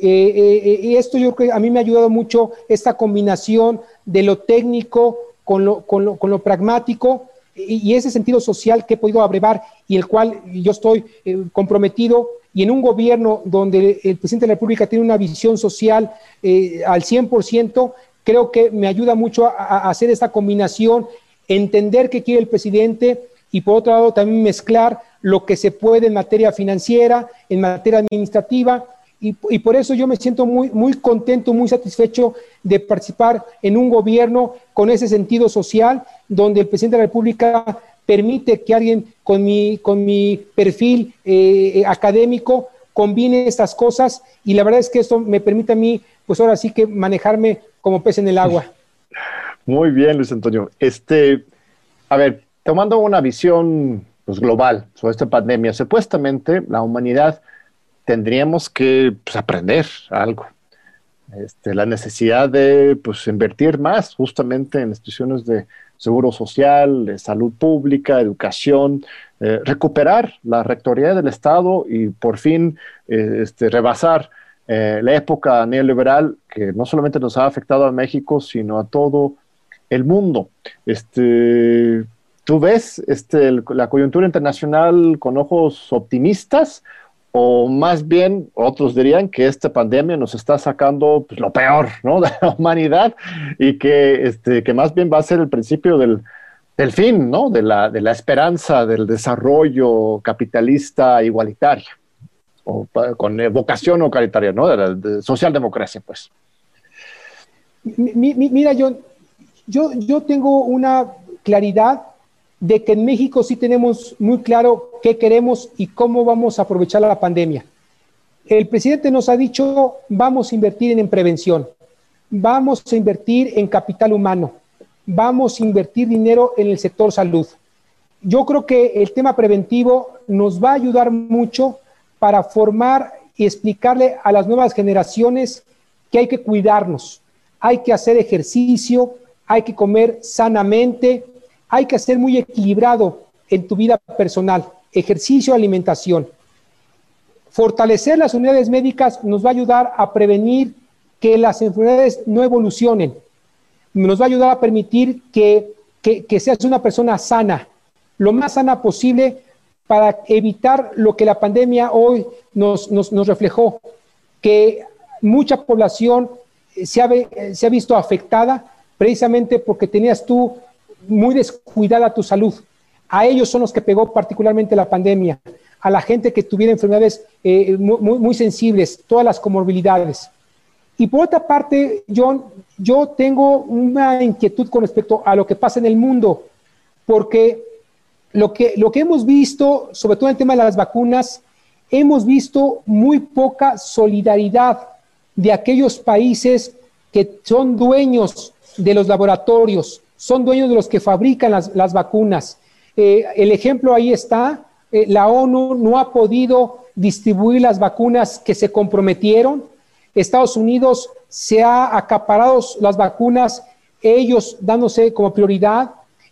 Eh, eh, y esto yo creo que a mí me ha ayudado mucho esta combinación de lo técnico con lo, pragmático y, ese sentido social que he podido abrevar y el cual yo estoy eh, comprometido. Y en un gobierno donde el presidente de la República tiene una visión social eh, al 100%, creo que me ayuda mucho a, hacer esta combinación, entender qué quiere el presidente y por otro lado también mezclar lo que se puede en materia financiera, en materia administrativa, y, por eso yo me siento muy, muy contento, muy satisfecho de participar en un gobierno con ese sentido social, donde el presidente de la República permite que alguien con mi, con mi perfil eh, académico combine estas cosas y la verdad es que esto me permite a mí, pues ahora sí que manejarme como pez en el agua. Muy bien, Luis Antonio. Este, a ver, tomando una visión pues, global sobre esta pandemia, supuestamente la humanidad tendríamos que pues, aprender algo. Este, la necesidad de pues, invertir más justamente en instituciones de seguro social, de salud pública, educación, eh, recuperar la rectoría del Estado y por fin eh, este, rebasar eh, la época neoliberal que no solamente nos ha afectado a México, sino a todo el mundo. Este, ¿Tú ves este, la coyuntura internacional con ojos optimistas o más bien otros dirían que esta pandemia nos está sacando pues, lo peor ¿no? de la humanidad y que, este, que más bien va a ser el principio del, del fin, ¿no? de, la, de la esperanza del desarrollo capitalista igualitario, o con vocación igualitaria, ¿no? de la socialdemocracia, pues. mira, yo, yo, yo tengo una claridad de que en México sí tenemos muy claro qué queremos y cómo vamos a aprovechar la pandemia. El presidente nos ha dicho, vamos a invertir en, prevención, vamos a invertir en capital humano, vamos a invertir dinero en el sector salud. Yo creo que el tema preventivo nos va a ayudar mucho para formar y explicarle a las nuevas generaciones que hay que cuidarnos, hay que hacer ejercicio, hay que comer sanamente, hay que ser muy equilibrado en tu vida personal, ejercicio, alimentación. Fortalecer las unidades médicas nos va a ayudar a prevenir que las enfermedades no evolucionen. Nos va a ayudar a permitir que, seas una persona sana, lo más sana posible para evitar lo que la pandemia hoy nos, reflejó, que mucha población se ha, se ha visto afectada precisamente porque tenías tú muy descuidada tu salud. A ellos son los que pegó particularmente la pandemia, a la gente que tuviera enfermedades eh, muy, sensibles, todas las comorbilidades. Y por otra parte, yo tengo una inquietud con respecto a lo que pasa en el mundo, porque lo que, lo que hemos visto, sobre todo en el tema de las vacunas, hemos visto muy poca solidaridad de aquellos países que son dueños de los laboratorios, son dueños de los que fabrican las, vacunas. Eh, el ejemplo ahí está, eh, la ONU no ha podido distribuir las vacunas que se comprometieron, Estados Unidos se ha acaparado las vacunas, ellos dándose como prioridad,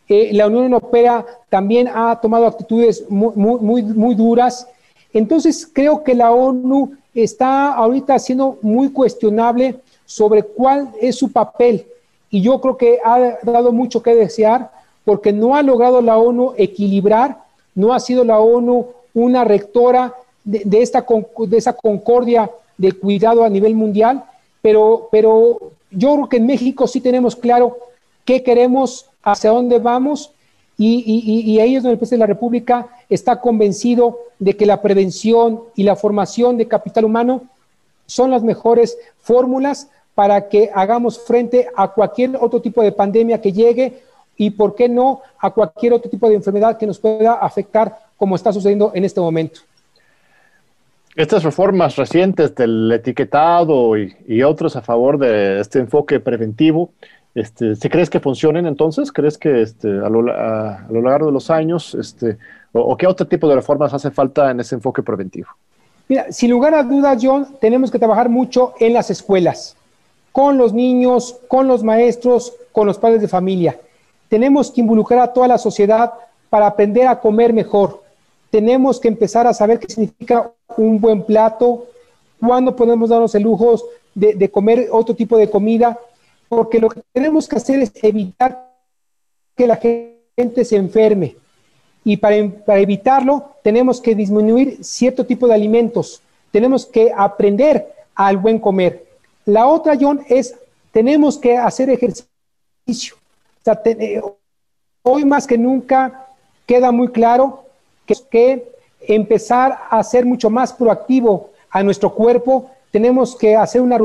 eh, la Unión Europea también ha tomado actitudes muy, muy, muy duras. Entonces creo que la ONU está ahorita siendo muy cuestionable sobre cuál es su papel. Y yo creo que ha dado mucho que desear porque no ha logrado la ONU equilibrar, no ha sido la ONU una rectora de, esta, de esa concordia de cuidado a nivel mundial, pero, pero yo creo que en México sí tenemos claro qué queremos, hacia dónde vamos, y, y ahí es donde el presidente de la República está convencido de que la prevención y la formación de capital humano son las mejores fórmulas para que hagamos frente a cualquier otro tipo de pandemia que llegue y, ¿por qué no?, a cualquier otro tipo de enfermedad que nos pueda afectar como está sucediendo en este momento. Estas reformas recientes del etiquetado y, y otros a favor de este enfoque preventivo, este, ¿se crees que funcionen entonces? ¿Crees que este, a, lo, a, lo, largo de los años, este, o, o, qué otro tipo de reformas hace falta en ese enfoque preventivo? Mira, sin lugar a dudas, John, tenemos que trabajar mucho en las escuelas, con los niños, con los maestros, con los padres de familia. Tenemos que involucrar a toda la sociedad para aprender a comer mejor. Tenemos que empezar a saber qué significa un buen plato, cuándo podemos darnos el lujo de, comer otro tipo de comida porque lo que tenemos que hacer es evitar que la gente se enferme. Y para, evitarlo, tenemos que disminuir cierto tipo de alimentos. Tenemos que aprender al buen comer. La otra, John, es tenemos que hacer ejercicio. O sea, eh, hoy más que nunca queda muy claro que, que empezar a ser mucho más proactivo a nuestro cuerpo. Tenemos que hacer una,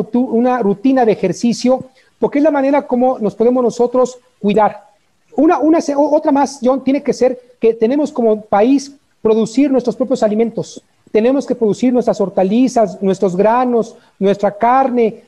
rutina de ejercicio porque es la manera como nos podemos nosotros cuidar. Una, una, otra más, John, tiene que ser que tenemos como país producir nuestros propios alimentos. Tenemos que producir nuestras hortalizas, nuestros granos, nuestra carne,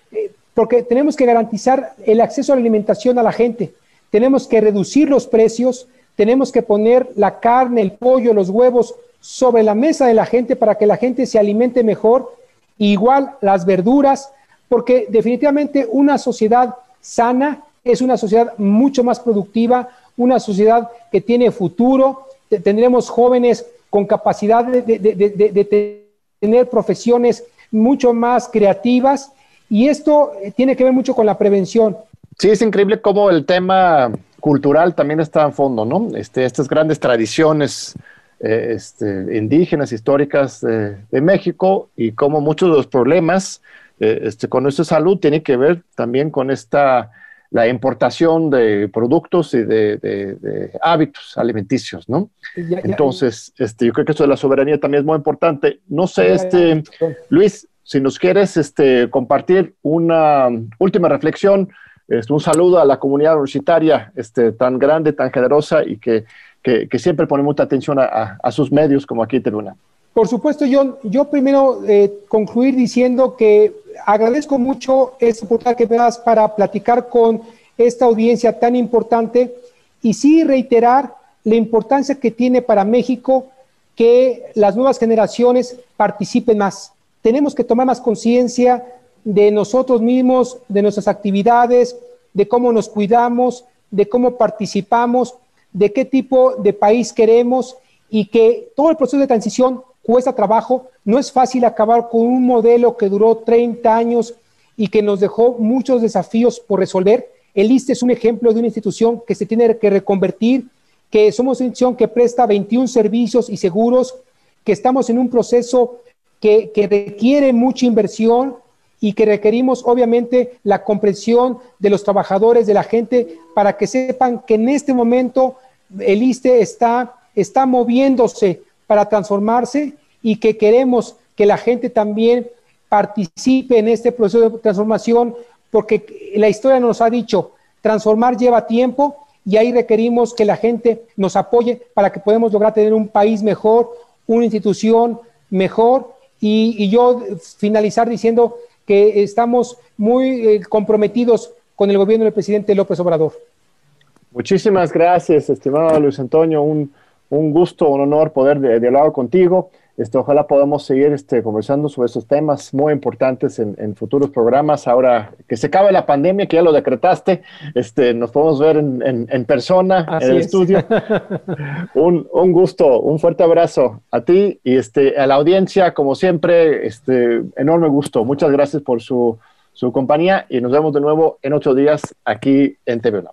porque tenemos que garantizar el acceso a la alimentación a la gente. Tenemos que reducir los precios, tenemos que poner la carne, el pollo, los huevos sobre la mesa de la gente para que la gente se alimente mejor. Igual las verduras, porque definitivamente una sociedad sana es una sociedad mucho más productiva, una sociedad que tiene futuro, tendremos jóvenes con capacidad de, tener profesiones mucho más creativas y esto tiene que ver mucho con la prevención. Sí, es increíble cómo el tema cultural también está en fondo, ¿no? Este, estas grandes tradiciones eh, este, indígenas, históricas de, de México y cómo muchos de los problemas eh, este, con nuestra salud tiene que ver también con esta, la importación de productos y de, de, de hábitos alimenticios, ¿no? Ya, ya, Entonces, este, yo creo que esto de la soberanía también es muy importante. No sé, ya, este, Luis, si nos quieres este, compartir una última reflexión, este, un saludo a la comunidad universitaria este, tan grande, tan generosa y que, siempre pone mucha atención a, sus medios como aquí en Luna. Por supuesto, John, yo primero eh, concluir diciendo que agradezco mucho esta oportunidad que me das para platicar con esta audiencia tan importante y sí reiterar la importancia que tiene para México que las nuevas generaciones participen más. Tenemos que tomar más conciencia de nosotros mismos, de nuestras actividades, de cómo nos cuidamos, de cómo participamos, de qué tipo de país queremos y que todo el proceso de transición cuesta trabajo, no es fácil acabar con un modelo que duró 30 años y que nos dejó muchos desafíos por resolver. El ISTE es un ejemplo de una institución que se tiene que reconvertir, que somos una institución que presta 21 servicios y seguros, que estamos en un proceso que, requiere mucha inversión y que requerimos obviamente la comprensión de los trabajadores, de la gente, para que sepan que en este momento el ISTE está, está moviéndose para transformarse y que queremos que la gente también participe en este proceso de transformación, porque la historia nos ha dicho, transformar lleva tiempo y ahí requerimos que la gente nos apoye para que podamos lograr tener un país mejor, una institución mejor y, yo finalizar diciendo que estamos muy eh, comprometidos con el gobierno del presidente López Obrador. Muchísimas gracias, estimado Luis Antonio. Un, un gusto, un honor poder dialogar contigo. Este, ojalá podamos seguir este, conversando sobre estos temas muy importantes en, futuros programas. Ahora que se acabe la pandemia, que ya lo decretaste, este, nos podemos ver en, persona, en el estudio. un, un, gusto, un fuerte abrazo a ti y este, a la audiencia, como siempre, este, enorme gusto. Muchas gracias por su, su compañía y nos vemos de nuevo en ocho días aquí en TV